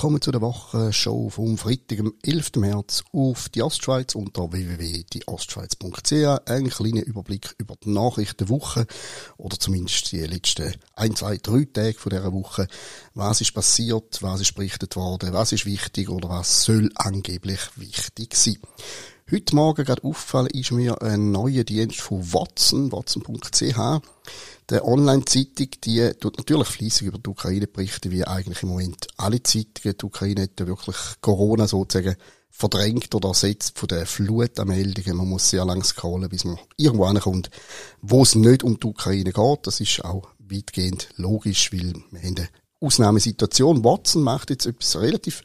willkommen zu der Wochenshow vom Freitag, am 11. März auf die Ostschweiz unter www.dieostschweiz.ch. Ein kleiner Überblick über die Nachrichten der Woche oder zumindest die letzten ein, zwei, drei Tage von dieser Woche. Was ist passiert, was ist berichtet worden, was ist wichtig oder was soll angeblich wichtig sein. Heute Morgen gerade aufgefallen ist mir ein neuer Dienst von Watson, watson.ch. Der Online-Zeitung, die tut natürlich fließig über die Ukraine berichten, wie eigentlich im Moment alle Zeitungen. Die Ukraine hat ja wirklich Corona sozusagen verdrängt oder ersetzt von der Flut an Meldungen. Man muss sehr lang scrollen, bis man irgendwo ankommt, wo es nicht um die Ukraine geht. Das ist auch weitgehend logisch, weil wir haben Ausnahmesituation. Watson macht jetzt etwas relativ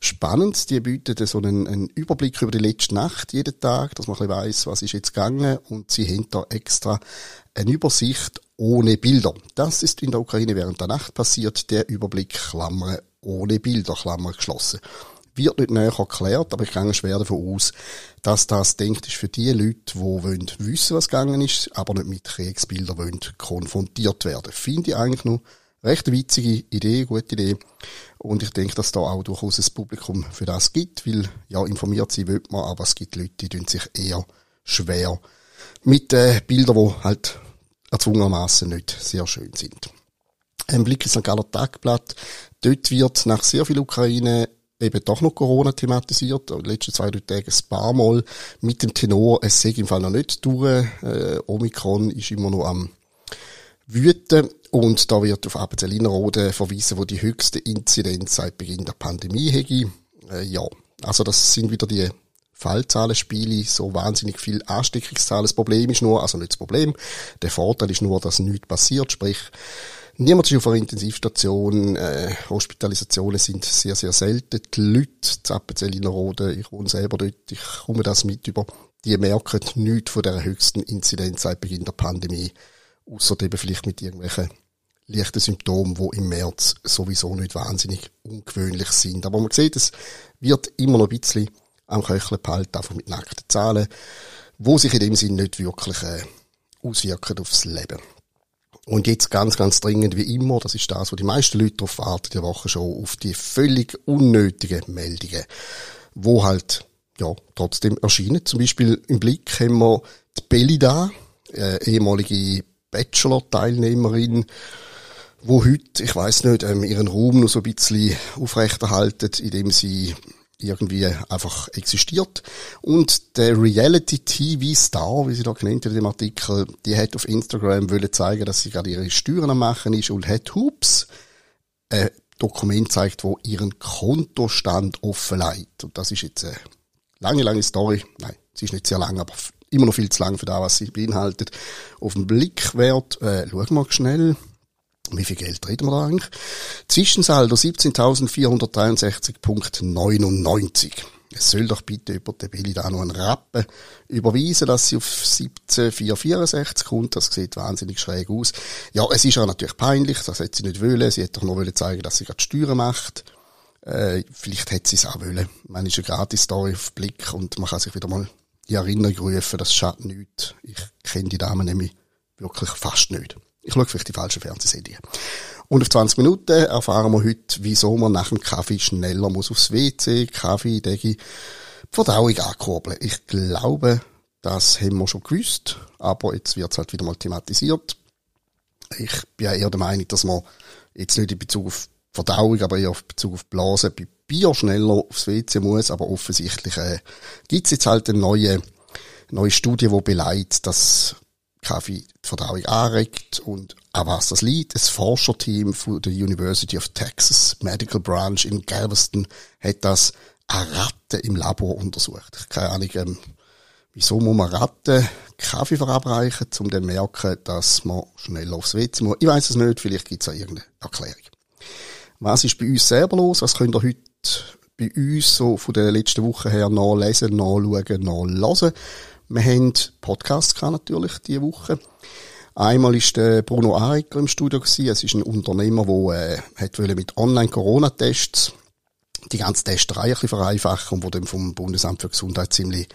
Spannendes. Die bieten so einen, einen, Überblick über die letzte Nacht jeden Tag, dass man ein bisschen weiss, was ist jetzt gegangen. Und sie haben da extra eine Übersicht ohne Bilder. Das ist in der Ukraine während der Nacht passiert. Der Überblick, Klammer, ohne Bilder, Klammer geschlossen. Wird nicht näher erklärt, aber ich gehe schwer davon aus, dass das denkt ist für die Leute, die wollen wissen, was gegangen ist, aber nicht mit Kriegsbildern wollen konfrontiert werden. Finde ich eigentlich noch recht witzige Idee, gute Idee. Und ich denke, dass da auch durchaus ein Publikum für das gibt, weil, ja, informiert sein will man, aber es gibt Leute, die tun sich eher schwer mit äh, Bildern, die halt erzwungenermaßen nicht sehr schön sind. Ein Blick ins St. Galler Tagblatt. Dort wird nach sehr viel Ukraine eben doch noch Corona thematisiert. In den letzten zwei, drei Tagen ein paar Mal mit dem Tenor, es sei im Fall noch nicht durch. Äh, Omikron ist immer noch am wüten. Und da wird auf Appenzellinerode verwiesen, wo die höchste Inzidenz seit Beginn der Pandemie hätte. Äh, ja, also das sind wieder die Fallzahlenspiele, so wahnsinnig viel Ansteckungszahlen. Das Problem ist nur, also nicht das Problem, der Vorteil ist nur, dass nichts passiert, sprich, Niemand ist auf einer Intensivstation, äh, Hospitalisationen sind sehr, sehr selten. Die Leute, Zappenzell-Innerrhoden, ich wohne selber dort, ich komme das mit über, die merken nichts von der höchsten Inzidenz seit Beginn der Pandemie, außer eben vielleicht mit irgendwelchen leichten Symptomen, die im März sowieso nicht wahnsinnig ungewöhnlich sind. Aber man sieht, es wird immer noch ein bisschen am Köcheln behalten, einfach mit nackten Zahlen, wo sich in dem Sinn nicht wirklich äh, auswirken aufs Leben. Und jetzt ganz, ganz dringend wie immer, das ist das, wo die meisten Leute darauf warten, die Woche schon, auf die völlig unnötigen Meldungen, wo halt, ja, trotzdem erscheinen. Zum Beispiel im Blick haben wir die Belida, äh, ehemalige Bachelor-Teilnehmerin, wo heute, ich weiß nicht, ähm, ihren Ruhm noch so ein bisschen aufrechterhalten, indem sie irgendwie einfach existiert. Und der Reality-TV-Star, wie sie da genannt in dem Artikel, die hat auf Instagram wollen zeigen, dass sie gerade ihre Steuern am machen ist und hat, hups, ein Dokument zeigt, wo ihren Kontostand offenlegt. Und das ist jetzt eine lange, lange Story. Nein, sie ist nicht sehr lang, aber immer noch viel zu lang für das, was sie beinhaltet. Auf den Blickwert, äh, schauen wir schnell. Wie viel Geld reden wir da eigentlich? Zwischensaldo 17.463,99. Es soll doch bitte über den Billy da noch einen Rappen überweisen, dass sie auf 17.464 kommt. Das sieht wahnsinnig schräg aus. Ja, es ist ja natürlich peinlich, das hätte sie nicht wollen. Sie hätte doch noch wollen zeigen, dass sie gerade Steuern macht. Äh, vielleicht hätte sie es auch wollen. Man ist eine Gratis-Story auf Blick und man kann sich wieder mal in Erinnerung rufen, das schadet nichts. Ich kenne die Dame nämlich wirklich fast nicht. Ich schaue vielleicht die falschen Fernsehserien. Und auf 20 Minuten erfahren wir heute, wieso man nach dem Kaffee schneller muss aufs WC, Kaffee, Degi, Verdauung ankurbeln. Ich glaube, das haben wir schon gewusst, aber jetzt wird es halt wieder mal thematisiert. Ich bin ja eher der Meinung, dass man jetzt nicht in Bezug auf Verdauung, aber eher auf Bezug auf Blasen bei Bier schneller aufs WC muss, aber offensichtlich äh, gibt es jetzt halt eine neue, neue Studie, die beleidigt, dass Kaffee die Verdauung anregt und an was das liegt. Das Forscherteam von der University of Texas Medical Branch in Galveston hat das an Ratten im Labor untersucht. Keine Ahnung, ähm, wieso muss man Ratten Kaffee verabreichen, um dann merken, dass man schneller aufs WC muss. Ich weiß es nicht, vielleicht gibt es auch irgendeine Erklärung. Was ist bei uns selber los? Was könnt ihr heute bei uns so von der letzten Woche her nachlesen, nachschauen, nachlesen? Wir haben Podcasts natürlich diese Woche. Einmal ist der Bruno Arecker im Studio gewesen. Es ist ein Unternehmer, der äh, hat mit Online-Corona-Tests die ganze Testerei ein bisschen vereinfachen und wo dann vom Bundesamt für Gesundheit ziemlich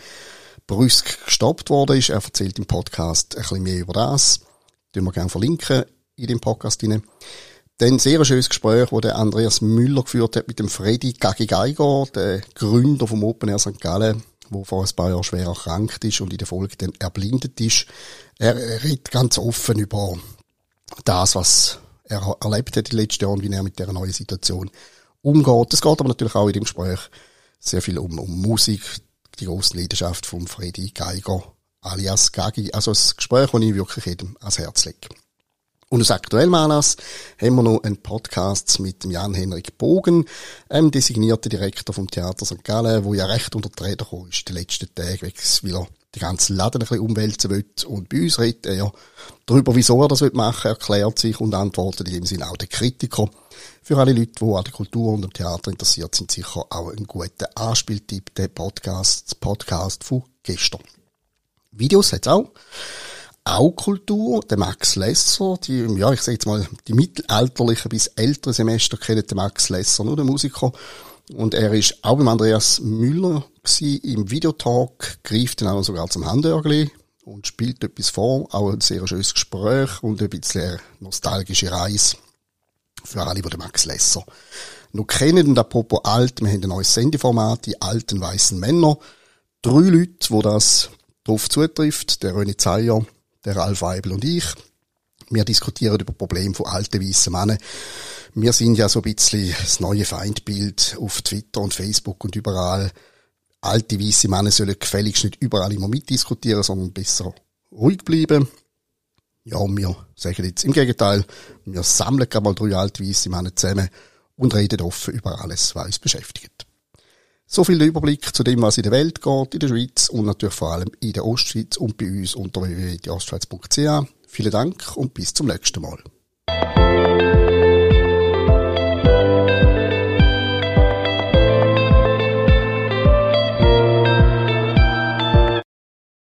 brüsk gestoppt worden ist. Er erzählt im Podcast ein bisschen mehr über das. Den wir gerne verlinken in dem Podcast rein. Dann sehr schönes Gespräch, das der Andreas Müller geführt hat mit dem Freddy Gagi Geiger, der Gründer vom Open Air St. Gallen, der vor ein paar Jahren schwer erkrankt ist und in der Folge dann erblindet ist. Er redet ganz offen über das, was er erlebt hat in den letzten Jahren, wie er mit dieser neuen Situation umgeht. Es geht aber natürlich auch in dem Gespräch sehr viel um, um Musik, die große Leidenschaft von Freddy Geiger alias Gagi. Also ein Gespräch, das ich wirklich jedem ans Herz lege. Und aus aktuellem Anlass haben wir noch einen Podcast mit Jan-Henrik Bogen, einem designierten Direktor vom Theater St. Gallen, wo ja recht unter die Räder gekommen ist, die letzten Tage, weil er die ganze Laden ein bisschen umwälzen will. Und bei uns redet er darüber, wieso er das machen will, erklärt sich und antwortet in dem Sinne auch den Kritiker. Für alle Leute, die an der Kultur und am Theater interessiert sind, sicher auch ein guter Anspieltipp, der Podcast, Podcast von gestern. Videos hat's auch auch Kultur. Der Max Lesser, die, ja, ich sage jetzt mal, die mittelalterlichen bis älteren Semester kennen den Max Lesser, nur den Musiker. Und er ist auch beim Andreas Müller gewesen, im Videotalk, greift dann auch sogar zum Handörgli und spielt etwas vor. Auch ein sehr schönes Gespräch und ein bisschen nostalgische Reise für alle, die den Max Lesser noch kennen. Und apropos alt, wir haben ein neues Sendeformat, die alten weißen Männer. Drei Leute, wo das drauf zutrifft. Der René Zeyer, der Ralf Weibel und ich. Wir diskutieren über Probleme von alten weißen Männern. Wir sind ja so ein bisschen das neue Feindbild auf Twitter und Facebook und überall. Alte weiße Männer sollen gefälligst nicht überall immer mitdiskutieren, sondern besser ruhig bleiben. Ja, und wir sagen jetzt im Gegenteil, wir sammeln gerade mal drei alte weiße Männer zusammen und reden offen über alles, was uns beschäftigt. So viel Überblick zu dem, was in der Welt geht, in der Schweiz und natürlich vor allem in der Ostschweiz und bei uns unter www.ostschweiz.ch. Vielen Dank und bis zum nächsten Mal.